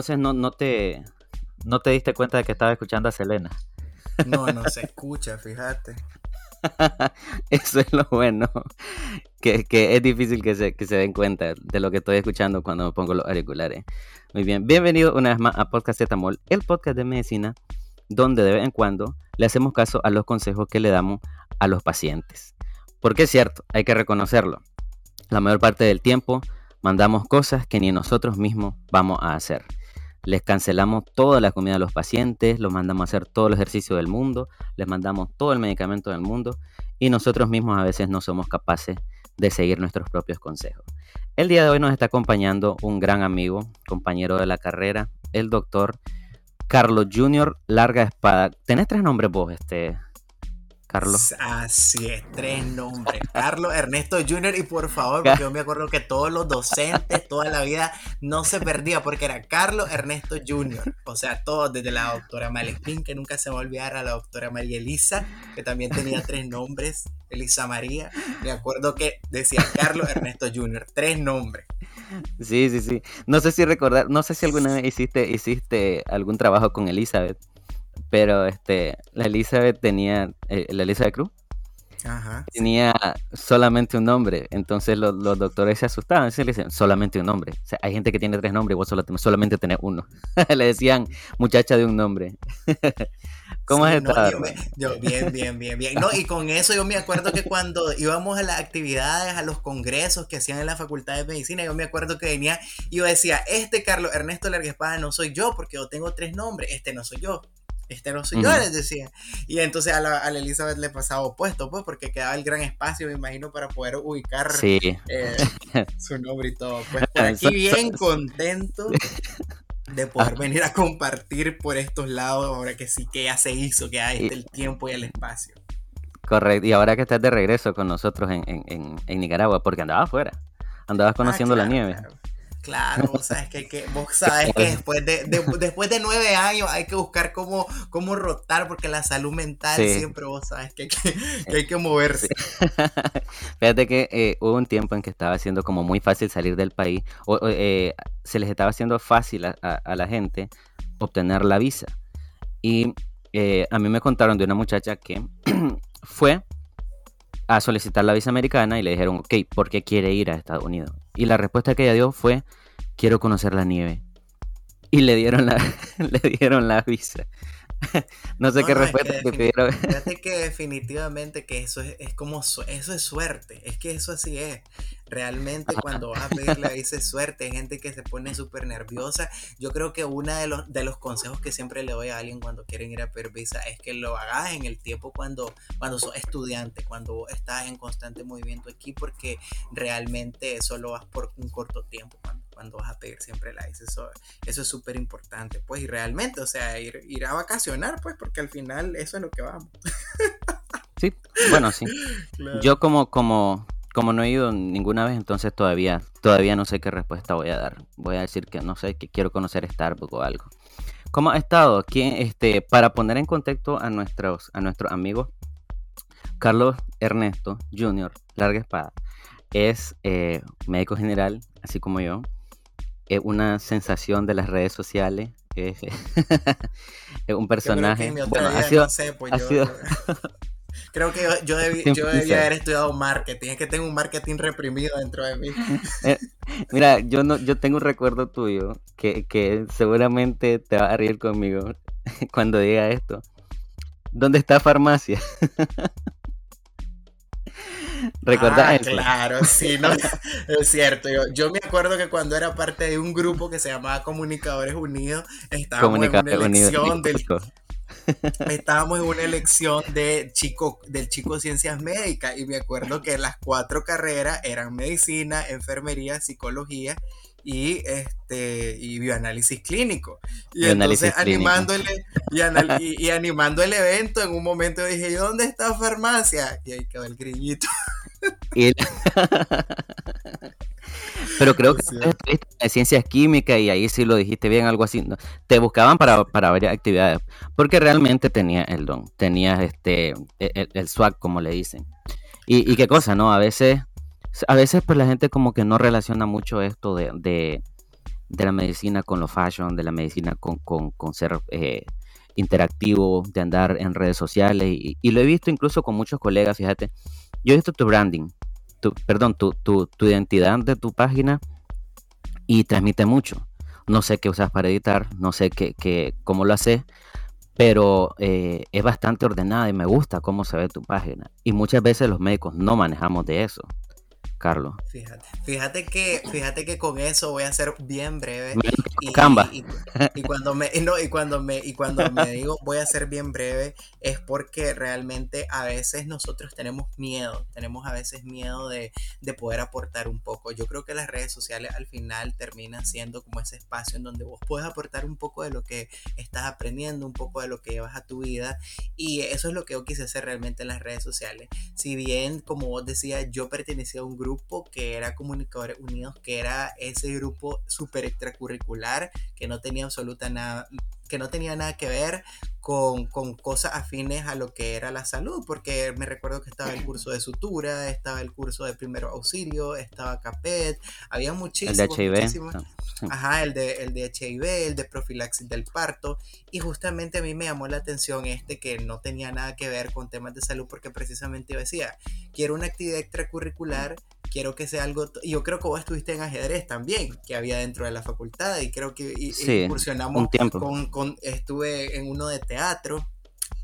entonces no, no, te, no te diste cuenta de que estaba escuchando a Selena. No, no se escucha, fíjate. Eso es lo bueno, que, es difícil que se, que se den cuenta de lo que estoy escuchando cuando me pongo los auriculares. Muy bien, bienvenido una vez más a Podcast Etamol, el podcast de medicina, donde de vez en cuando le hacemos caso a los consejos que le damos a los pacientes. Porque es cierto, hay que reconocerlo. La mayor parte del tiempo mandamos cosas que ni nosotros mismos vamos a hacer. Les cancelamos toda la comida a los pacientes, los mandamos a hacer todo el ejercicio del mundo, les mandamos todo el medicamento del mundo y nosotros mismos a veces no somos capaces de seguir nuestros propios consejos. El día de hoy nos está acompañando un gran amigo, compañero de la carrera, el doctor Carlos Junior Larga Espada. ¿Tenés tres nombres vos, este, Carlos. Así es, tres nombres. Carlos Ernesto Jr. Y por favor, porque yo me acuerdo que todos los docentes, toda la vida, no se perdía porque era Carlos Ernesto Jr. O sea, todos, desde la doctora Malespín, que nunca se me olvidara, la doctora María Elisa, que también tenía tres nombres, Elisa María. Me acuerdo que decía Carlos Ernesto Jr., tres nombres. Sí, sí, sí. No sé si recordar, no sé si alguna vez hiciste, hiciste algún trabajo con Elizabeth. Pero este, la Elizabeth tenía, eh, la Elizabeth Cruz, tenía solamente un nombre. Entonces los, doctores se asustaban. Se le decían, solamente un nombre. O sea, hay gente que tiene tres nombres y vos solo, solamente tenés uno. le decían, muchacha de un nombre. ¿Cómo es yo, bien, bien, bien, bien. No, y con eso yo me acuerdo que cuando íbamos a las actividades, a los congresos que hacían en la Facultad de Medicina, yo me acuerdo que venía y yo decía, este Carlos Ernesto Larguespada no soy yo porque yo tengo tres nombres, este no soy yo este no soy yo, les decía. Y entonces a la, a Elizabeth le pasaba opuesto, pues, porque quedaba el gran espacio, me imagino, para poder ubicar eh, su nombre y todo. Pues por aquí bien contento de poder venir a compartir por estos lados, ahora que sí que ya se hizo, que hay el tiempo y el espacio. Correcto, y ahora que estás de regreso con nosotros en, en, en, Nicaragua, porque andabas afuera, andabas conociendo la nieve. Claro, vos sabes que, que, vos sabes que después de, después de nueve años hay que buscar cómo, cómo rotar porque la salud mental siempre vos sabes que, hay que moverse. Fíjate que eh, hubo un tiempo en que estaba siendo como muy fácil salir del país, o, eh, se les estaba haciendo fácil a, la gente obtener la visa. Y eh, a mí me contaron de una muchacha que fue a solicitar la visa americana y le dijeron, ok, ¿por qué quiere ir a Estados Unidos? Y la respuesta que ella dio fue, quiero conocer la nieve. Y le dieron la, le dieron la visa. no sé qué respuesta te pidieron. Fíjate que definitivamente que eso es, es, como eso es suerte, es que eso así es. Realmente cuando vas a pedir la visa es suerte, hay gente que se pone súper nerviosa. Yo creo que uno de los, de los consejos que siempre le doy a alguien cuando quieren ir a pedir visa es que lo hagas en el tiempo cuando, cuando sos estudiante, cuando estás en constante movimiento aquí, porque realmente eso lo vas por un corto tiempo cuando, cuando vas a pedir siempre la. Eso, eso es súper importante, pues, y realmente, o sea, ir, ir a vacacionar, pues, porque al final eso es lo que vamos. Sí, bueno, sí. Yo como, como como no he ido ninguna vez, entonces todavía, todavía no sé qué respuesta voy a dar. Voy a decir que no sé, que quiero conocer Starbucks o algo. ¿Cómo ha estado? Aquí, este, para poner en contexto a nuestros, a nuestros amigos, Carlos Ernesto Jr., larga espada, es eh, médico general, así como yo. Es una sensación de las redes sociales. Es, un personaje. Bueno, ha sido, ha sido Creo que yo, debí, yo debía haber estudiado marketing. Es que tengo un marketing reprimido dentro de mí. Eh, mira, yo no, yo tengo un recuerdo tuyo que, que seguramente te va a reír conmigo cuando diga esto. ¿Dónde está farmacia? ¿Recuerdas ah, Claro, sí, no, es cierto. Yo, yo, me acuerdo que cuando era parte de un grupo que se llamaba Comunicadores Unidos, estábamos en una elección del, estábamos en una elección de chico, del chico ciencias médicas y me acuerdo que las cuatro carreras eran medicina, enfermería, psicología y este y bioanálisis clínico. Y entonces animando el, y, y, animando el evento, en un momento dije, ¿dónde está farmacia? Y ahí quedó el grillito. Pero creo que de ciencias químicas y ahí sí lo dijiste bien, algo así. Te buscaban para, para varias actividades, porque realmente tenía el don, tenías este, e, el, swag, como le dicen. Y, qué cosa, ¿no? A veces, a veces pues la gente como que no relaciona mucho esto de, de la medicina con lo fashion, de la medicina con, con, ser eh, interactivo, de andar en redes sociales. Y, lo he visto incluso con muchos colegas, fíjate. Yo he visto tu branding, tu, perdón, tu, tu, tu identidad de tu página y transmite mucho. No sé qué usas para editar, no sé qué, cómo lo haces, pero eh, es bastante ordenada y me gusta cómo se ve tu página. Y muchas veces los médicos no manejamos de eso. Carlos. Fíjate, fíjate que, fíjate que con eso voy a ser bien breve. Y, Canva. Y, cuando me, no, y cuando me, y cuando me digo voy a ser bien breve, es porque realmente a veces nosotros tenemos miedo, tenemos a veces miedo de, de poder aportar un poco. Yo creo que las redes sociales al final terminan siendo como ese espacio en donde vos puedes aportar un poco de lo que estás aprendiendo, un poco de lo que llevas a tu vida. Y eso es lo que yo quise hacer realmente en las redes sociales. Si bien, como vos decías, yo pertenecía a un grupo grupo que era Comunicadores Unidos, que era ese grupo súper extracurricular que no tenía absoluta nada, que no tenía nada que ver con, con, cosas afines a lo que era la salud, porque me recuerdo que estaba el curso de sutura, estaba el curso de primero auxilio, estaba CAPET, había muchísimos. El de HIV. Ajá, el de, el de HIV, el de profilaxis del parto, y justamente a mí me llamó la atención este que no tenía nada que ver con temas de salud, porque precisamente yo decía, quiero una actividad extracurricular quiero que sea algo, yo creo que vos estuviste en ajedrez también, que había dentro de la facultad, y creo que incursionamos Con, con, estuve en uno de teatro,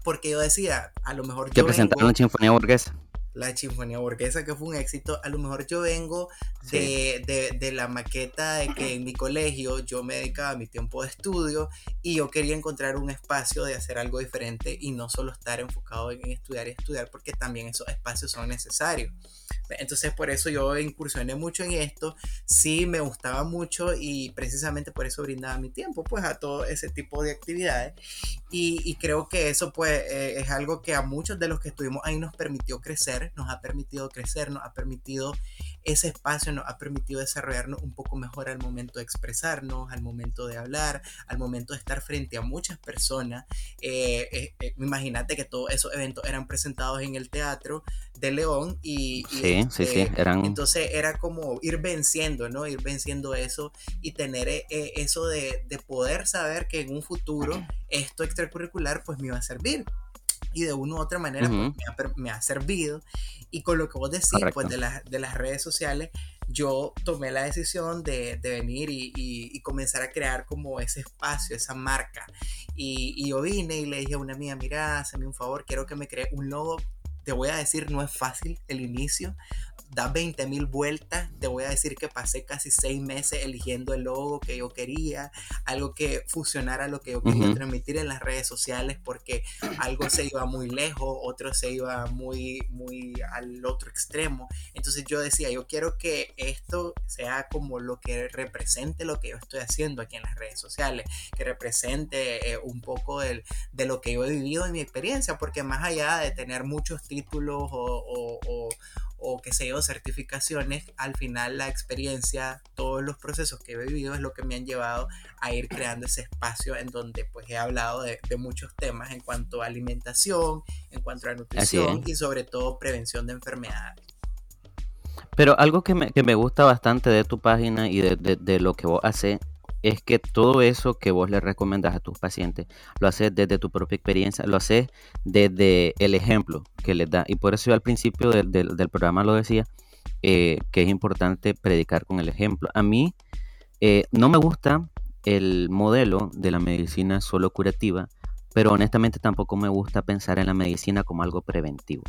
porque yo decía, a lo mejor. Que presentaron la Sinfonía Burguesa la Sinfonía Burguesa, que fue un éxito. A lo mejor yo vengo de, de, de, la maqueta de que en mi colegio yo me dedicaba a mi tiempo de estudio y yo quería encontrar un espacio de hacer algo diferente y no solo estar enfocado en estudiar y estudiar, porque también esos espacios son necesarios. Entonces por eso yo incursioné mucho en esto, sí me gustaba mucho y precisamente por eso brindaba mi tiempo pues a todo ese tipo de actividades y, y creo que eso pues eh, es algo que a muchos de los que estuvimos ahí nos permitió crecer, nos ha permitido crecer, nos ha permitido ese espacio nos ha permitido desarrollarnos un poco mejor al momento de expresarnos, al momento de hablar, al momento de estar frente a muchas personas. Eh, eh, eh, imagínate que todos esos eventos eran presentados en el teatro de León y, sí, sí, sí, este, eran... entonces era como ir venciendo, ¿no? Ir venciendo eso y tener eso de, poder saber que en un futuro esto extracurricular pues me iba a servir y de una u otra manera pues, me, ha, servido. Y con lo que vos decís, pues de, de las redes sociales, yo tomé la decisión de, de venir y, y, comenzar a crear como ese espacio, esa marca. Y, y, yo vine y le dije a una amiga, mira, hazme un favor, quiero que me cree un logo. Te voy a decir, no es fácil el inicio, da 20 mil vueltas. Te voy a decir que pasé casi seis meses eligiendo el logo que yo quería, algo que fusionara lo que yo quería transmitir en las redes sociales, porque algo se iba muy lejos, otro se iba muy, muy al otro extremo. Entonces yo decía, yo quiero que esto sea como lo que represente lo que yo estoy haciendo aquí en las redes sociales, que represente eh, un poco de lo que yo he vivido en mi experiencia, porque más allá de tener muchos títulos o, o o que sé yo, certificaciones, al final la experiencia, todos los procesos que he vivido es lo que me han llevado a ir creando ese espacio en donde pues he hablado de, muchos temas en cuanto a alimentación, en cuanto a nutrición y sobre todo prevención de enfermedades. Pero algo que me, que me gusta bastante de tu página y de, de lo que vos haces es que todo eso que vos le recomendas a tus pacientes lo haces desde tu propia experiencia, lo haces desde el ejemplo que les da. Y por eso yo al principio del, programa lo decía, eh, que es importante predicar con el ejemplo. A mí eh, no me gusta el modelo de la medicina solo curativa, pero honestamente tampoco me gusta pensar en la medicina como algo preventivo.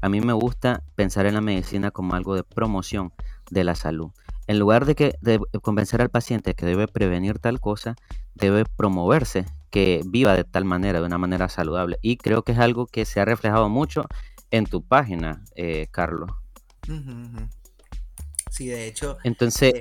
A mí me gusta pensar en la medicina como algo de promoción de la salud en lugar de, que, de convencer al paciente que debe prevenir tal cosa, debe promoverse que viva de tal manera, de una manera saludable. Y creo que es algo que se ha reflejado mucho en tu página, eh, Carlos. Sí, de hecho. Entonces.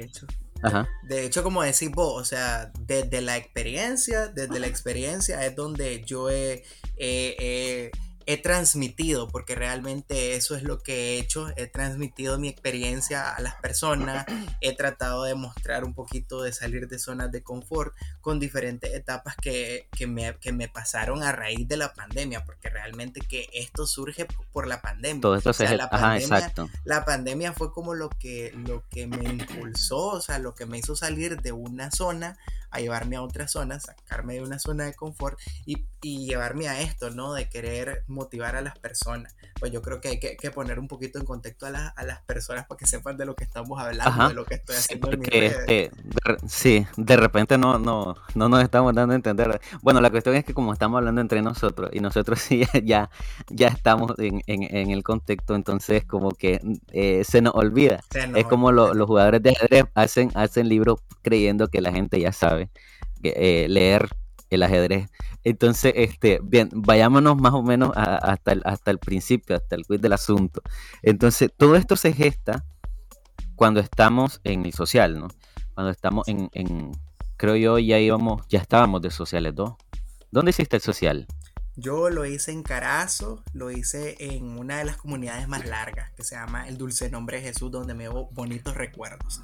De hecho, como decís vos, o sea, desde la experiencia, desde la experiencia es donde yo he he transmitido, porque realmente eso es lo que he hecho, he transmitido mi experiencia a las personas, he tratado de mostrar un poquito de salir de zonas de confort con diferentes etapas que, me, que me pasaron a raíz de la pandemia, porque realmente que esto surge por la pandemia. Todo esto la, pandemia exacto. la pandemia fue como lo que, lo que me impulsó, o sea, lo que me hizo salir de una zona a llevarme a otra zona, sacarme de una zona de confort y, y llevarme a esto, ¿no? De querer motivar a las personas. Pues yo creo que hay que, poner un poquito en contexto a, a, las personas para que sepan de lo que estamos hablando, de lo que estoy haciendo en este, sí, de repente no, no, no nos estamos dando a entender. Bueno, la cuestión es que como estamos hablando entre nosotros y nosotros sí ya, ya estamos en, en, el contexto, entonces como que eh, se nos olvida. es como los jugadores de ajedrez hacen, hacen libros creyendo que la gente ya sabe eh, leer el ajedrez. Entonces, este, bien, vayámonos más o menos hasta, el, hasta el principio, hasta el quiz del asunto. Entonces, todo esto se gesta cuando estamos en el social, ¿no? Cuando estamos en, en creo yo, ya íbamos, ya estábamos de sociales dos. ¿Dónde hiciste el social? Yo lo hice en Carazo, lo hice en una de las comunidades más largas, que se llama El Dulce Nombre de Jesús, donde me hago bonitos recuerdos.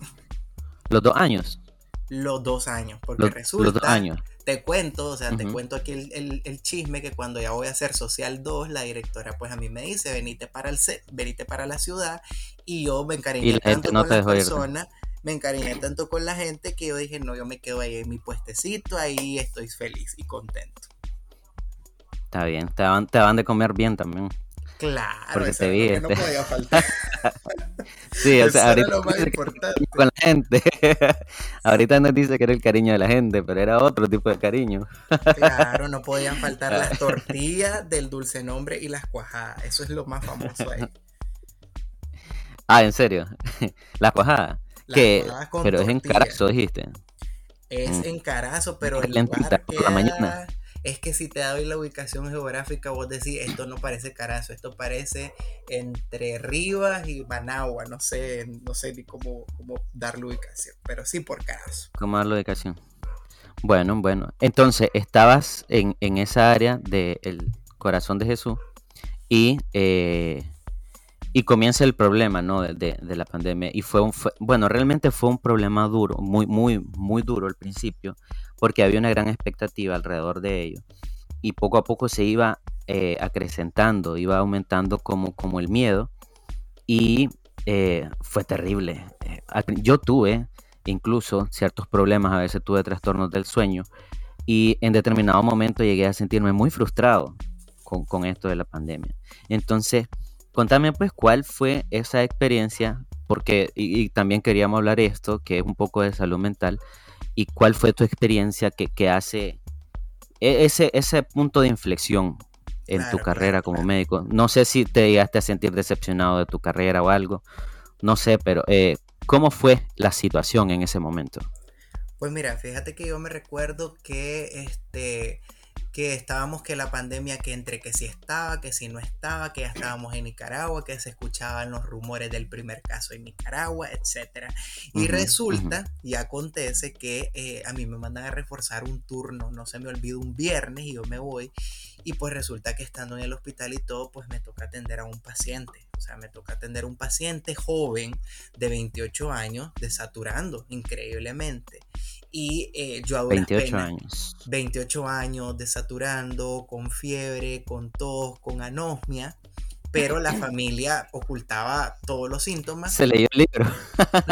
¿Los dos años? Los dos años, porque resulta... Los dos años te cuento, o sea, te cuento aquí el, chisme que cuando ya voy a hacer Social 2, la directora pues a mí me dice, venite para, el, venite para la ciudad y yo me encariñé tanto con las personas, me encariñé tanto con la gente que yo dije, no, yo me quedo ahí en mi puestecito, ahí estoy feliz y contento. Está bien, te van, te van de comer bien también. Claro, porque te vi, no podía faltar. sí, o sea, ahorita lo más importante. con la gente. ahorita nos dice que era el cariño de la gente, pero era otro tipo de cariño. claro, no podían faltar las tortillas del dulce nombre y las cuajadas. Eso es lo más famoso ahí. Ah, ¿en serio? las cuajadas. que pero es en Carazo, dijiste. Es mm. en Carazo, pero el lugar la mañana es que si te doy la ubicación geográfica, vos decís, esto no parece Carazo, esto parece entre Rivas y Managua, no sé, no sé ni cómo, cómo dar la ubicación, pero sí por Carazo. ¿Cómo dar ubicación? Bueno, bueno. Entonces, estabas en, esa área del corazón de Jesús y, eh, y comienza el problema ¿no? de, la pandemia. Y fue un, bueno, realmente fue un problema duro, muy, muy, muy duro al principio, porque había una gran expectativa alrededor de ello. Y poco a poco se iba eh, acrecentando, iba aumentando como, como el miedo. Y eh, fue terrible. Eh, yo tuve incluso ciertos problemas, a veces tuve trastornos del sueño. Y en determinado momento llegué a sentirme muy frustrado con, esto de la pandemia. Entonces, contame pues cuál fue esa experiencia, porque, y, y, también queríamos hablar esto, que es un poco de salud mental, y cuál fue tu experiencia que, hace e, ese, ese punto de inflexión en tu carrera como médico. No sé si te llegaste a sentir decepcionado de tu carrera o algo, no sé, pero eh, ¿cómo fue la situación en ese momento? Pues mira, fíjate que yo me recuerdo que este que estábamos que la pandemia que entre que si estaba, que si no estaba, que ya estábamos en Nicaragua, que se escuchaban los rumores del primer caso en Nicaragua, etc. Y resulta y acontece que eh, a mí me mandan a reforzar un turno, no se me olvida un viernes y yo me voy y pues resulta que estando en el hospital y todo, pues me toca atender a un paciente. O sea, me toca atender a un paciente joven de 28 años desaturando increíblemente. Y eh, yo a 28 años. 28 años, desaturando, con fiebre, con tos, con anosmia. Pero la familia ocultaba todos los síntomas. Se leyó el libro.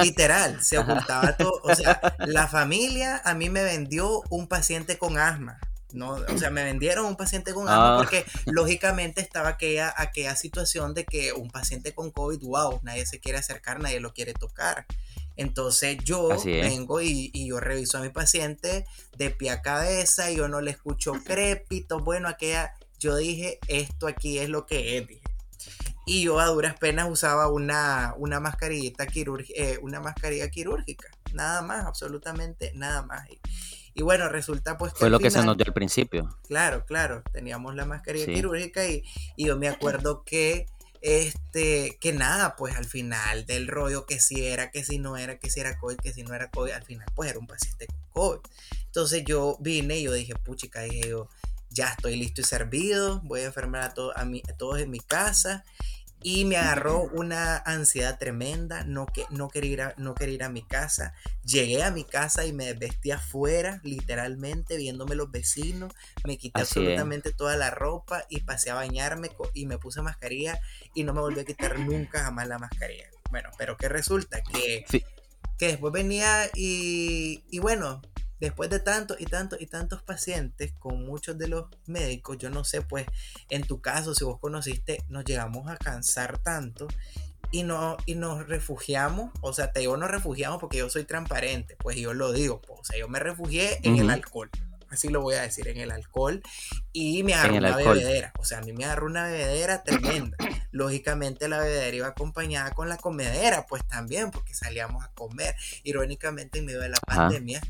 Literal, se ocultaba todo. O sea, la familia a mí me vendió un paciente con asma. No, o sea, me vendieron un paciente con asma ah. porque lógicamente estaba aquella, aquella situación de que un paciente con COVID, wow, nadie se quiere acercar, nadie lo quiere tocar. Entonces yo vengo y, yo reviso a mi paciente de pie a cabeza, y yo no le escucho crépitos, bueno, aquella, yo dije, esto aquí es lo que es, dije. Y yo a duras penas usaba una, una mascarillita quirúrgica, eh, una mascarilla quirúrgica, nada más, absolutamente nada más. Y, bueno, resulta pues que... Fue lo que se notó al principio. Claro, claro, teníamos la mascarilla quirúrgica y, y yo me acuerdo que este, que nada, pues al final del rollo, que si era, que si no era, que si era COVID, que si no era COVID, al final pues era un paciente con COVID. Entonces yo vine y yo dije, puchica, dije yo, ya estoy listo y servido, voy a enfermar a, a, a todos en mi casa y me agarró una ansiedad tremenda, no, que, no, quería ir a, no quería ir a mi casa. Llegué a mi casa y me vestí afuera, literalmente, viéndome los vecinos. Me quité absolutamente toda la ropa y pasé a bañarme y me puse mascarilla y no me volví a quitar nunca jamás la mascarilla. Bueno, pero ¿qué resulta? Que, que después venía y, y bueno, después de tantos y tantos y tantos pacientes con muchos de los médicos, yo no sé, pues en tu caso, si vos conociste, nos llegamos a cansar tanto y, no, y nos refugiamos, o sea, te digo nos refugiamos porque yo soy transparente, pues yo lo digo, pues, o sea, yo me refugié en el alcohol. Así lo voy a decir, en el alcohol. Y me agarró una bebedera. O sea, a mí me agarró una bebedera tremenda. Lógicamente la bebedera iba acompañada con la comedera, pues también, porque salíamos a comer. Irónicamente, en medio de la pandemia,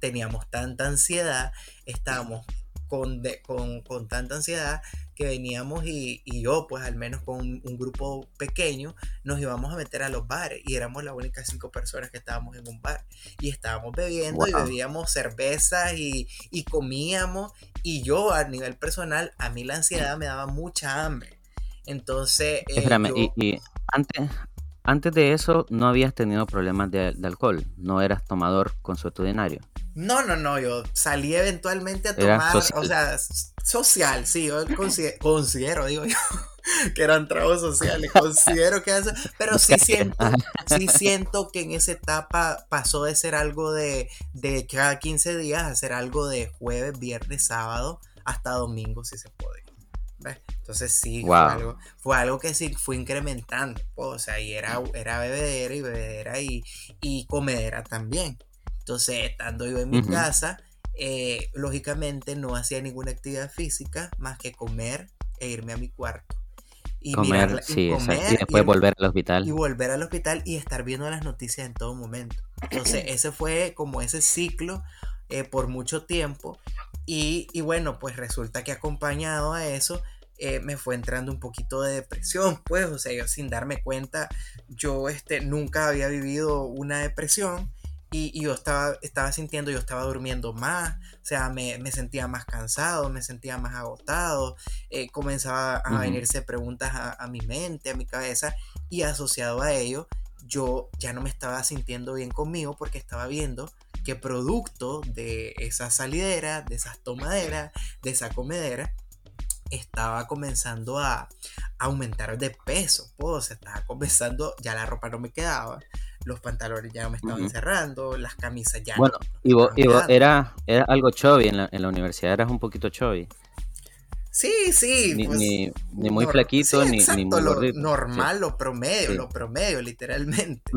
teníamos tanta ansiedad, estábamos con, con, tanta ansiedad que veníamos y, yo, pues al menos con un, grupo pequeño, nos íbamos a meter a los bares y éramos las únicas cinco personas que estábamos en un bar y estábamos bebiendo y bebíamos cervezas y, comíamos y yo a nivel personal, a mí la ansiedad me daba mucha hambre. Entonces... Eh, Espérame, y, antes, antes de eso no habías tenido problemas de, de alcohol, no eras tomador consuetudinario. No, no, no, yo salí eventualmente a tomar, o sea, social, sí, yo considero, digo yo, que eran tragos sociales, considero que eso, pero sí siento, sí siento que en esa etapa pasó de ser algo de, de cada 15 días a ser algo de jueves, viernes, sábado, hasta domingo, si se puede. Entonces sí, fue, algo, fue algo que sí fue incrementando, o sea, y era, era bebedera y bebedera y, y comedera también. Entonces, estando yo en mi casa, eh, lógicamente no hacía ninguna actividad física más que comer e irme a mi cuarto. Y comer, sí, y después volver al hospital. Y volver al hospital y estar viendo las noticias en todo momento. Entonces, ese fue como ese ciclo eh, por mucho tiempo. Y, y, bueno, pues resulta que acompañado a eso, eh, me fue entrando un poquito de depresión, pues, o sea, yo sin darme cuenta, yo este, nunca había vivido una depresión y, yo estaba, estaba sintiendo, yo estaba durmiendo más, o sea, me, sentía más cansado, me sentía más agotado, eh, comenzaba a venirse preguntas a, mi mente, a mi cabeza, y asociado a ello, yo ya no me estaba sintiendo bien conmigo porque estaba viendo que producto de esa salidera, de esas tomaderas, de esa comedera, estaba comenzando a, aumentar de peso, pues, estaba comenzando, ya la ropa no me quedaba, los pantalones ya no me estaban cerrando, las camisas ya bueno, y vos, era, era algo chubby en la, en la universidad, eras un poquito chubby. Sí, sí. Ni, pues, ni, muy flaquito, ni, ni, muy lo Normal, lo promedio, lo promedio, literalmente.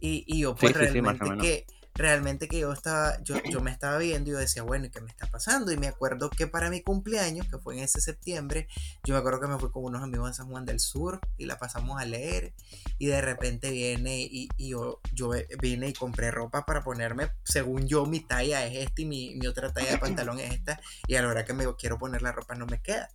y, y, yo pues realmente que realmente que yo estaba, yo, yo me estaba viendo y yo decía, bueno, ¿y qué me está pasando? Y me acuerdo que para mi cumpleaños, que fue en ese septiembre, yo me acuerdo que me fui con unos amigos de San Juan del Sur y la pasamos a leer y de repente viene y, yo, yo vine y compré ropa para ponerme, según yo, mi talla es esta y mi, mi otra talla de pantalón es esta y a la hora que me quiero poner la ropa no me queda.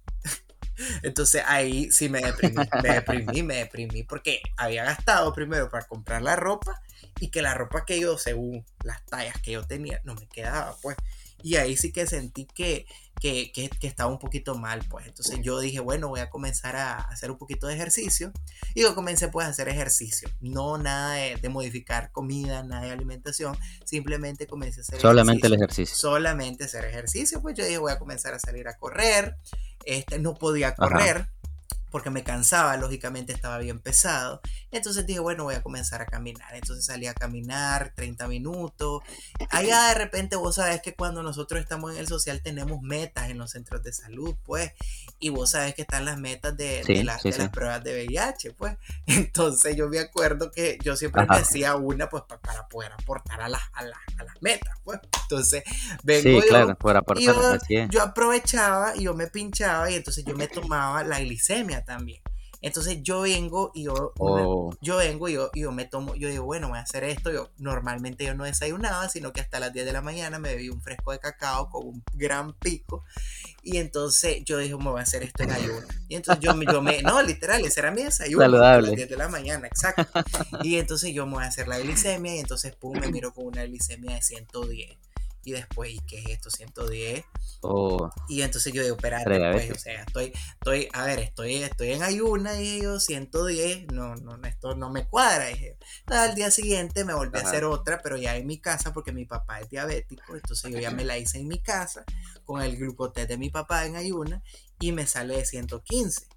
Entonces ahí sí me deprimí, me deprimí, me deprimí porque había gastado primero para comprar la ropa y que la ropa que yo, según las tallas que yo tenía, no me quedaba, pues. Y ahí sí que sentí que, que, que, estaba un poquito mal, pues. Entonces yo dije, bueno, voy a comenzar a hacer un poquito de ejercicio. Y yo comencé pues a hacer ejercicio. No nada de, modificar comida, nada de alimentación. Simplemente comencé a hacer Solamente el ejercicio. Solamente hacer ejercicio. Pues yo dije, voy a comenzar a salir a correr. Este, no podía correr porque me cansaba, lógicamente estaba bien pesado. Entonces dije, bueno, voy a comenzar a caminar. Entonces salí a caminar 30 minutos. Allá de repente vos sabés que cuando nosotros estamos en el social tenemos metas en los centros de salud, pues. Y vos sabés que están las metas de, las pruebas de VIH, pues. Entonces yo me acuerdo que yo siempre me hacía una, pues, para poder aportar a las, a, las metas, pues. Entonces, vengo sí, claro, por aportar, yo, yo aprovechaba y yo me pinchaba y entonces yo me tomaba la glicemia también. Entonces yo vengo y yo, oh. yo vengo y yo, yo, me tomo, yo digo, bueno, voy a hacer esto. Yo normalmente yo no desayunaba, sino que hasta las 10 de la mañana me bebí un fresco de cacao con un gran pico. Y entonces yo dije, me voy a hacer esto en ayuno. Y entonces yo, yo me, no, literal, ese era mi desayuno. A las 10 de la mañana, exacto. Y entonces yo me voy a hacer la glicemia y entonces, pum, me miro con una glicemia de 110. Y después, ¿y qué es esto? 110. Oh, Y entonces yo digo, espérate, pues, o sea, estoy, estoy, a ver, estoy, estoy en ayuna, dije yo, 110, no, no, esto no me cuadra, dije. Al día siguiente me volví a hacer otra, pero ya en mi casa, porque mi papá es diabético, entonces yo ya me la hice en mi casa, con el glucotest de mi papá en ayuna, y me sale de 115.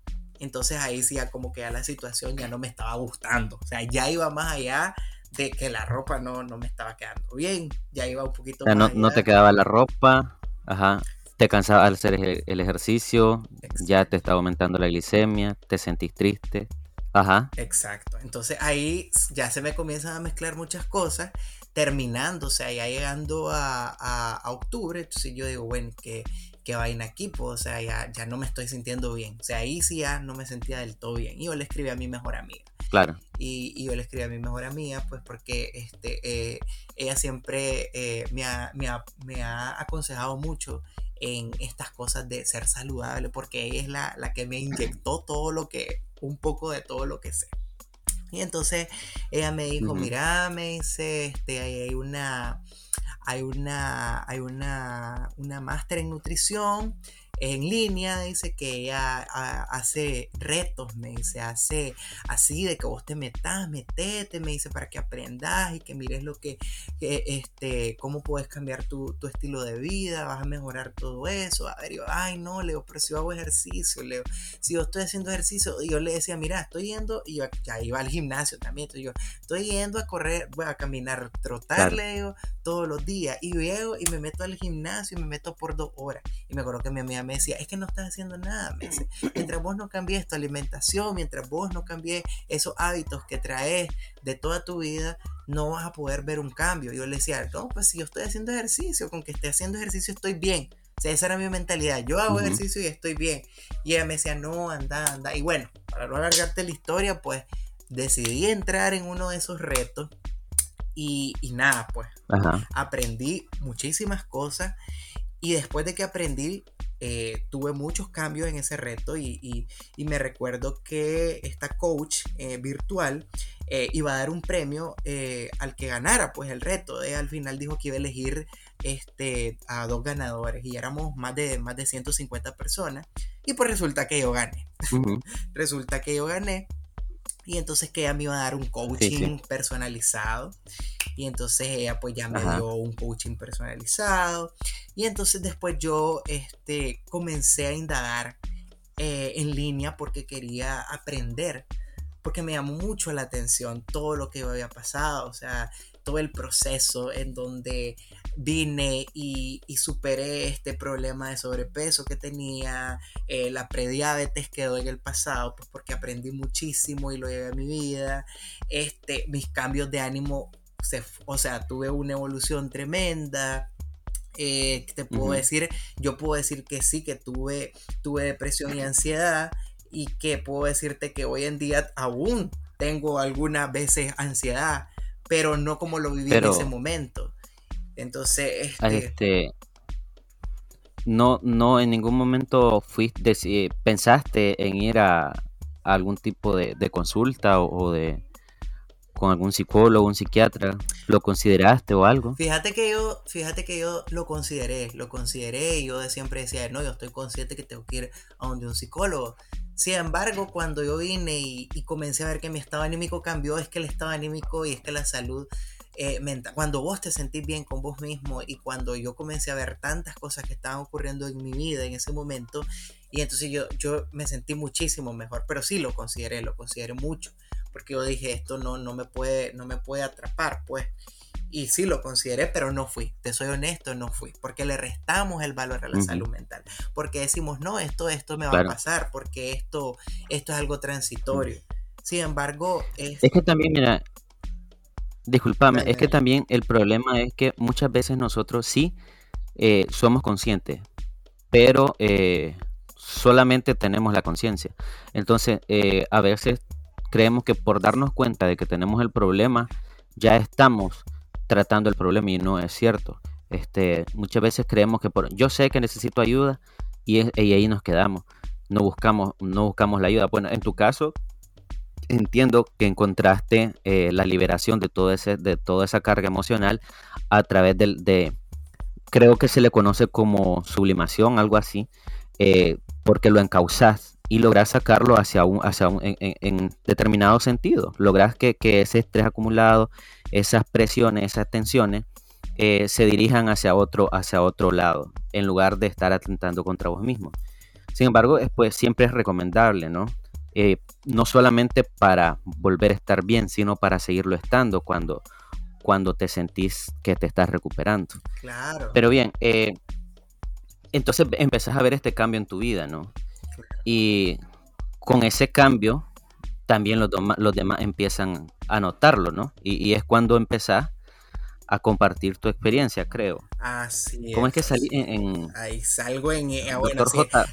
Entonces ahí sí ya como que ya la situación ya no me estaba gustando, o sea, ya iba más allá de que la ropa no, no me estaba quedando bien, ya iba un poquito O sea, no, más no allá. te quedaba la ropa, ajá, te cansaba al hacer el, el ejercicio, ya te estaba aumentando la glicemia, te sentís triste, ajá, Exacto. Entonces ahí ya se me comienzan a mezclar muchas cosas, terminando, o sea, ya llegando a, a- a octubre, entonces yo digo, bueno, ¿qué, qué vaina aquí? Pues, o sea, ya, ya no me estoy sintiendo bien. O sea, ahí sí ya no me sentía del todo bien. Y yo le escribí a mi mejor amiga. Claro, Y, y yo le escribí a mi mejor amiga, pues porque este, eh, ella siempre eh, me, ha, me ha- me ha aconsejado mucho en estas cosas de ser saludable, porque ella es la, la que me inyectó todo lo que, un poco de todo lo que sé. Y entonces ella me dijo, Ujú. mira, me dice, este, hay una, hay una, hay una, una máster en nutrición en línea, dice que ella a- hace retos, me dice, hace así de que vos te metas, metete, me dice, para que aprendas y que mires lo que, que, este, cómo puedes cambiar tu, tu estilo de vida, vas a mejorar todo eso. A ver, yo, ay, no, Leo, pero si yo hago ejercicio, Leo, si yo estoy haciendo ejercicio, y yo le decía, mira, estoy yendo, y yo ya iba al gimnasio también, entonces yo, estoy yendo a correr, voy a caminar, trotar, Claro. le digo, todos los días, y llego y me meto al gimnasio y me meto por dos horas. Y me acuerdo que mi amiga me decía, es que no estás haciendo nada, me dice, mientras vos no cambies tu alimentación, mientras vos no cambies esos hábitos que traes de toda tu vida, no vas a poder ver un cambio. Yo le decía, no, pues si yo estoy haciendo ejercicio, con que esté haciendo ejercicio estoy bien. O sea, esa era mi mentalidad. Yo hago ejercicio y estoy bien. Y ella me decía, no, anda, anda. Y bueno, para no alargarte la historia, pues decidí entrar en uno de esos retos. Y, y nada, pues ajá, aprendí muchísimas cosas. Y después de que aprendí, eh, tuve muchos cambios en ese reto. Y, y- y me recuerdo que esta coach eh, virtual eh, iba a dar un premio al que ganara pues el reto. Al final dijo que iba a elegir este, a dos ganadores. Y éramos más de, más de 150 personas. Y pues resulta que yo gané. Resulta que yo gané. Y entonces que ella me iba a dar un coaching personalizado. Y entonces ella pues ya me Ajá. dio un coaching personalizado. Y entonces después yo este, comencé a indagar eh, en línea porque quería aprender. Porque me llamó mucho la atención todo lo que había pasado. O sea, todo el proceso en donde vine y, y superé este problema de sobrepeso que tenía, eh, la prediabetes quedó en el pasado, pues porque aprendí muchísimo y lo llevé a mi vida, este, mis cambios de ánimo, se, o sea, tuve una evolución tremenda. eh, te puedo decir, yo puedo decir que sí, que tuve, tuve depresión y ansiedad y que puedo decirte que hoy en día aún tengo algunas veces ansiedad, pero no como lo viví Pero- en ese momento. Entonces, este, este, no, no en ningún momento fuiste, deci- pensaste en ir a, a algún tipo de, de consulta o, o de con algún psicólogo, un psiquiatra, ¿lo consideraste o algo? Fíjate que yo, fíjate que yo lo consideré, lo consideré y yo siempre decía, no, yo estoy consciente que tengo que ir a donde un psicólogo. Sin embargo, cuando yo vine y, y comencé a ver que mi estado anímico cambió, es que el estado anímico y es que la salud eh, mental, cuando vos te sentís bien con vos mismo y cuando yo comencé a ver tantas cosas que estaban ocurriendo en mi vida en ese momento, y entonces yo, yo me sentí muchísimo mejor, pero sí lo consideré, lo consideré mucho, porque yo dije, esto no, no, me, puede, no me puede atrapar, pues. Y sí lo consideré, pero no fui. Te soy honesto, no fui. Porque le restamos el valor a la salud mental. Porque decimos, no, esto, esto me va Claro. a pasar, porque esto, esto es algo transitorio. Sin embargo, es, Es que también, mira, discúlpame, Dale, es que dale. también el problema es que muchas veces nosotros sí eh, somos conscientes, pero eh, solamente tenemos la conciencia. Entonces, eh, a veces creemos que por darnos cuenta de que tenemos el problema, ya estamos tratando el problema y no es cierto. Este, muchas veces creemos que por, yo sé que necesito ayuda y, es- y ahí nos quedamos. No buscamos, no buscamos la ayuda. Bueno, en tu caso, entiendo que encontraste eh, la liberación de, todo ese, de toda esa carga emocional a través del, de, creo que se le conoce como sublimación, algo así, eh, porque lo encauzas y logras sacarlo hacia un, hacia un, en, determinado sentido. Logras que, ese estrés acumulado, esas presiones, esas tensiones, eh, se dirijan hacia otro, hacia otro lado, en lugar de estar atentando contra vos mismo. Sin embargo, pues, siempre es recomendable, ¿no? Eh, no solamente para volver a estar bien, sino para seguirlo estando cuando, cuando te sentís que te estás recuperando. Claro. Pero bien, eh, entonces empezás a ver este cambio en tu vida, ¿no? Y con ese cambio, también los, los demás empiezan a notarlo, ¿no? Y, y es cuando empezás a compartir tu experiencia, creo. Así ¿Cómo es, que salí en, Ahí salgo en, eh, bueno,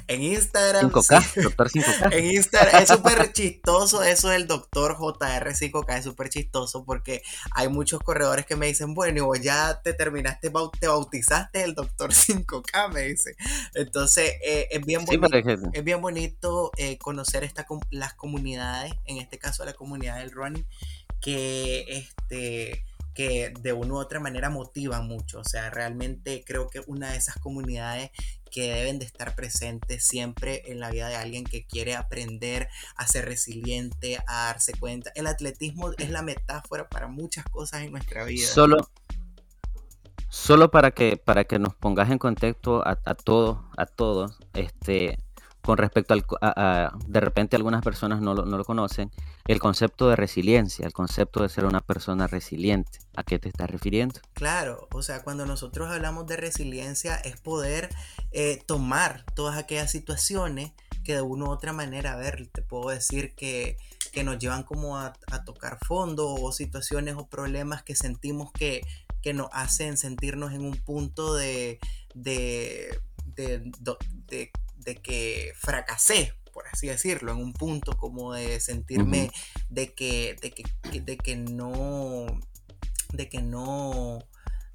en Instagram. 5K, doctor 5K. en Instagram es súper chistoso eso del doctor JR5K, es súper chistoso porque hay muchos corredores que me dicen, bueno, y vos ya te terminaste, te bautizaste el doctor 5K, me dice. Entonces, eh, es, bien bonito, es bien bonito eh, conocer esta, las comunidades, en este caso la comunidad del running, que este que de una u otra manera motivan mucho. O sea, realmente creo que una de esas comunidades que deben de estar presentes siempre en la vida de alguien que quiere aprender a ser resiliente, a darse cuenta. El atletismo es la metáfora para muchas cosas en nuestra vida. Solo, solo para que, para que nos pongas en contexto a, a todos, a todos, este, con respecto al, a, de repente algunas personas no lo, no lo, conocen, el concepto de resiliencia, el concepto de ser una persona resiliente. ¿A qué te estás refiriendo? Claro, o sea, cuando nosotros hablamos de resiliencia es poder eh, tomar todas aquellas situaciones que de una u otra manera, a ver, te puedo decir que, que nos llevan como a, tocar fondo o situaciones o problemas que sentimos que, que nos hacen sentirnos en un punto de, de, de de que fracasé, por así decirlo, en un punto como de sentirme de, que, de, que, de que no, de que no,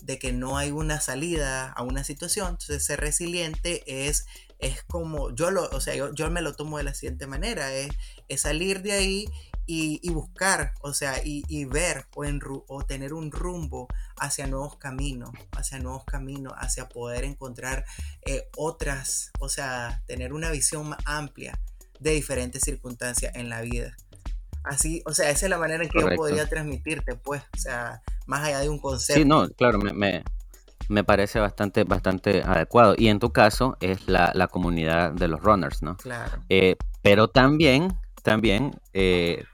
de que no hay una salida a una situación. Entonces ser resiliente es, es como, yo lo, o sea, yo, yo me lo tomo de la siguiente manera, es, es salir de ahí y, buscar, o sea, y, ver o, en, o tener un rumbo hacia nuevos caminos, hacia nuevos caminos, hacia poder encontrar eh, otras, o sea, tener una visión más amplia de diferentes circunstancias en la vida. Así, o sea, esa es la manera en que yo podría transmitirte, pues, o sea, más allá de un concepto. Sí, no, claro, me, me, parece bastante, bastante adecuado. Y en tu caso es la, la comunidad de los runners, ¿no? Claro. Eh, pero también también, eh,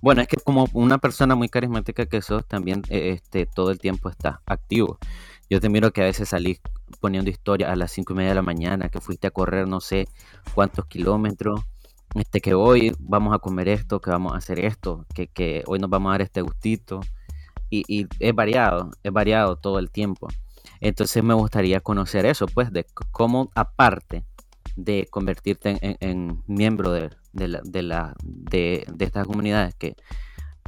bueno, es que como una persona muy carismática que sos, también eh, este, todo el tiempo está activo. Yo te miro que a veces salís poniendo historia a las cinco y media de la mañana, que fuiste a correr no sé cuántos kilómetros, este, que hoy vamos a comer esto, que vamos a hacer esto, que, que hoy nos vamos a dar este gustito. Y, y, es variado, es variado todo el tiempo. Entonces me gustaría conocer eso, pues, de cómo aparte de convertirte en, miembro de, la, de, la, de, estas comunidades que,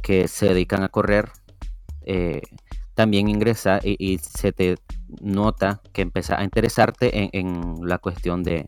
que se dedican a correr, eh, también ingresa y, se te nota que empieza a interesarte en, la cuestión de,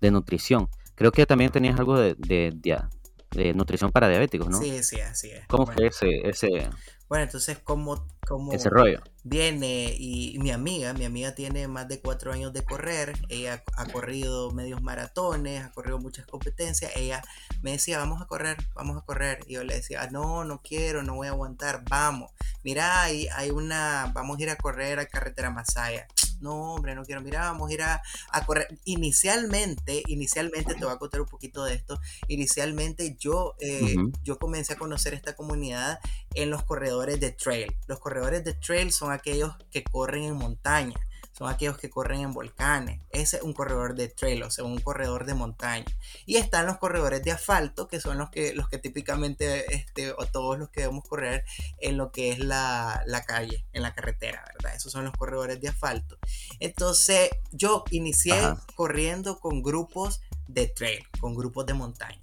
nutrición. Creo que también tenías algo de, de, nutrición para diabéticos, ¿no? Sí, sí, así es. ¿Cómo fue ese, ese, bueno, entonces, ¿cómo, cómo ese rollo? Viene y, mi amiga, mi amiga tiene más de cuatro años de correr, ella ha corrido medios maratones, ha corrido muchas competencias, ella me decía, vamos a correr, vamos a correr, y yo le decía, no, no quiero, no voy a aguantar, vamos, mira, hay, hay una, vamos a ir a correr a Carretera Masaya, no, hombre, no quiero, mira, vamos a ir a, correr. Inicialmente, inicialmente, te voy a contar un poquito de esto. Inicialmente yo, eh, yo comencé a conocer esta comunidad en los corredores de trail. Los corredores de trail son aquellos que corren en montaña son aquellos que corren en volcanes. Ese es un corredor de trail, o sea, un corredor de montaña. Y están los corredores de asfalto, que son los que, los que típicamente, este, o todos los que debemos correr en lo que es la, calle, en la carretera, ¿verdad? Esos son los corredores de asfalto. Entonces, yo inicié corriendo con grupos de trail, con grupos de montaña.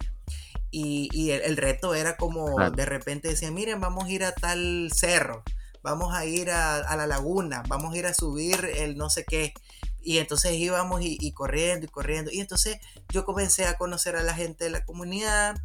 Y, el, reto era como de repente decía, miren, vamos a ir a tal cerro vamos a ir a, la laguna, vamos a ir a subir el no sé qué. Y entonces íbamos y, corriendo y corriendo. Y entonces yo comencé a conocer a la gente de la comunidad,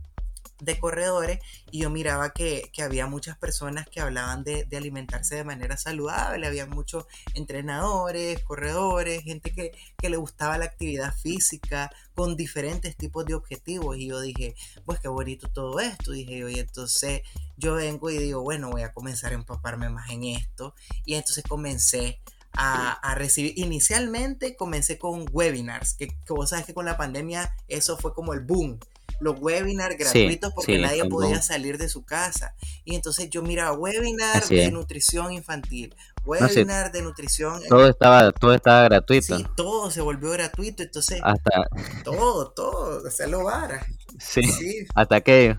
de corredores y yo miraba que, había muchas personas que hablaban de, alimentarse de manera saludable, había muchos entrenadores, corredores, gente que, le gustaba la actividad física con diferentes tipos de objetivos y yo dije, pues qué bonito todo esto, dije y entonces yo vengo y digo, bueno, voy a comenzar a empaparme más en esto y entonces comencé a, a, recibir. Inicialmente comencé con webinars, que, que, vos sabes que con la pandemia eso fue como el boom los webinars gratuitos porque nadie podía salir de su casa. Y entonces yo miraba webinars de nutrición infantil, webinar de nutrición. Todo estaba, todo estaba gratuito. Sí, todo se volvió gratuito, entonces. Hasta. Todo, todo, hacerlo vara. Sí, hasta que.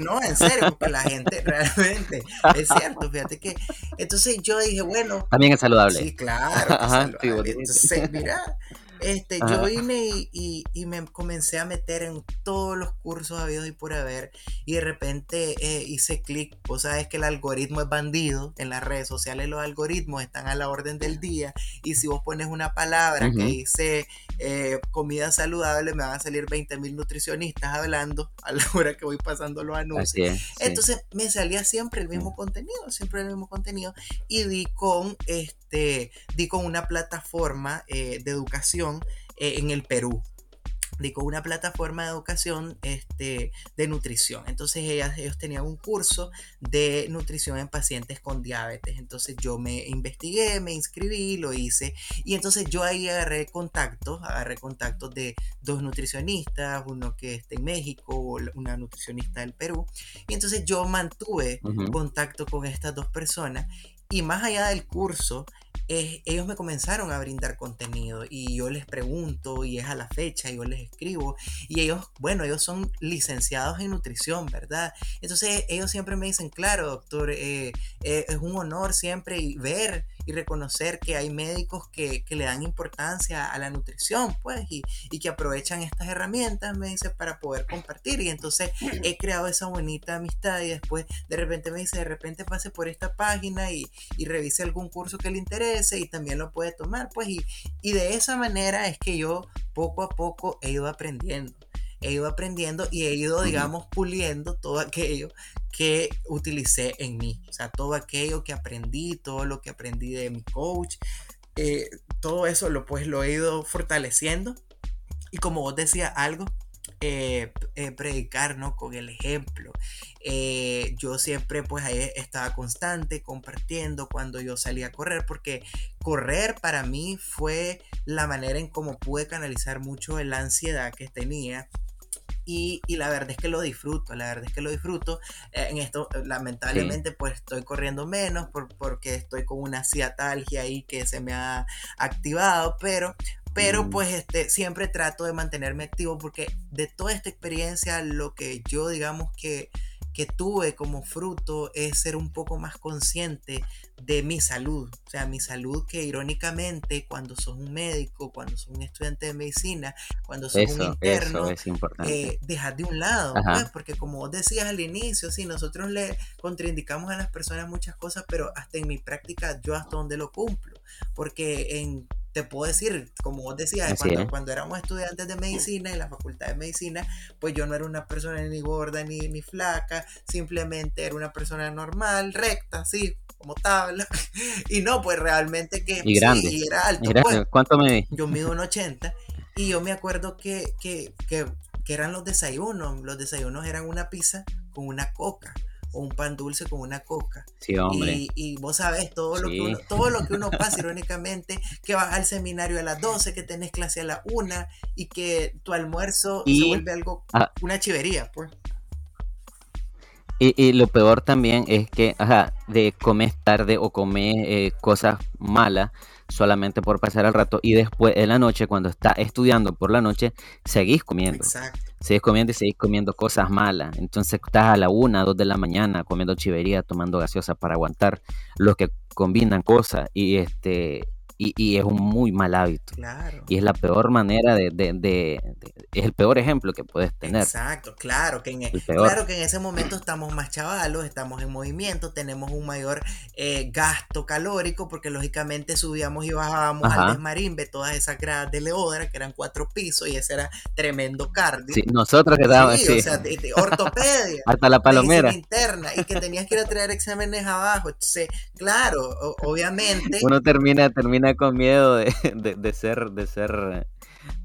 no, en serio, porque la gente realmente. es cierto, fíjate que. Entonces yo dije, bueno. También es saludable. Sí, claro. Ajá, entonces, mira. Este, yo vine y, me comencé a meter en todos los cursos habidos y por haber y de repente eh, hice clic. Vos sabes que el algoritmo es bandido en las redes sociales, los algoritmos están a la orden del día y si vos pones una palabra que dice eh, comida saludable, me van a salir 20 mil nutricionistas hablando a la hora que voy pasando los anuncios. Entonces me salía siempre el mismo contenido, siempre el mismo contenido y di con este, di con una plataforma eh, de educación eh, en el Perú con una plataforma de educación este, de nutrición. Entonces ellas, ellos tenían un curso de nutrición en pacientes con diabetes. Entonces yo me investigué, me inscribí, lo hice. Y entonces yo ahí agarré contactos, agarré contactos de dos nutricionistas, uno que está en México, una nutricionista del Perú. Y entonces yo mantuve contacto con estas dos personas. Y más allá del curso, ellos me comenzaron a brindar contenido y yo les pregunto y es a la fecha, yo les escribo y ellos, bueno, ellos son licenciados en nutrición, ¿verdad? Entonces ellos siempre me dicen, claro, doctor, eh, eh, es un honor siempre ver y reconocer que hay médicos que, le dan importancia a la nutrición, pues, y, que aprovechan estas herramientas, me dice, para poder compartir. Y entonces he creado esa bonita amistad y después de repente me dice, de repente pase por esta página y, y revise algún curso que le interese y también lo puede tomar, pues, y, y de esa manera es que yo poco a poco he ido aprendiendo he ido aprendiendo y he ido, digamos, puliendo todo aquello que utilicé en mí. O sea, todo aquello que aprendí, todo lo que aprendí de mi coach, eh, todo eso lo, pues, lo he ido fortaleciendo. Y como vos decías algo, eh, eh, predicar ¿no? con el ejemplo. yo siempre pues ahí estaba constante compartiendo cuando yo salía a correr porque correr para mí fue la manera en cómo pude canalizar mucho la ansiedad que tenía y, la verdad es que lo disfruto, la verdad es que lo disfruto. Eh, en esto, eh, lamentablemente, pues estoy corriendo menos porque estoy con una ciatalgia ahí que se me ha activado, pero, pero mm. pues este, siempre trato de mantenerme activo porque de toda esta experiencia, lo que yo digamos que que tuve como fruto es ser un poco más consciente de mi salud. O sea, mi salud que irónicamente cuando sos un médico, cuando sos un estudiante de medicina, cuando sos un interno, eh, dejas de un lado, pues, porque como vos decías al inicio, sí, nosotros le contraindicamos a las personas muchas cosas, pero hasta en mi práctica yo hasta donde lo cumplo, porque en te puedo decir, como vos decías, cuando, cuando, éramos estudiantes de medicina en la facultad de medicina, pues yo no era una persona ni gorda ni, ni flaca, simplemente era una persona normal, recta, así, como tabla. Y no, pues realmente que y grande. Sí, era alto. Pues. ¿Cuánto me Yo mido un 80 y yo me acuerdo que, que, que, que eran los desayunos. Los desayunos eran una pizza con una coca o un pan dulce con una coca. Sí, hombre. Y, vos sabés todo lo, que uno, todo lo que uno pasa, irónicamente, que vas al seminario a las 12, que tenés clase a la 1 y que tu almuerzo se vuelve algo, una chivería, pues. Y, y, lo peor también es que, ajá, de comer tarde o comer eh, cosas malas solamente por pasar el rato y después en la noche, cuando estás estudiando por la noche, seguís comiendo. Exacto seguís comiendo y seguís comiendo cosas malas. Entonces estás a la una, dos de la mañana comiendo chivería, tomando gaseosa para aguantar los que combinan cosas. Y este Y, es un muy mal hábito. Claro. Y es la peor manera de, de, Es el peor ejemplo que puedes tener. Exacto, claro que, en, e, claro que en ese momento estamos más chavalos, estamos en movimiento, tenemos un mayor eh, gasto calórico, porque lógicamente subíamos y bajábamos al desmarimbe todas esas gradas de Leodra, que eran cuatro pisos, y ese era tremendo cardio. Sí, nosotros quedábamos sí, o sea, ortopedia. Hasta la palomera. interna, y que tenías que ir a traer exámenes abajo. Entonces, claro, obviamente. Uno termina, termina con miedo de, de, ser, de ser,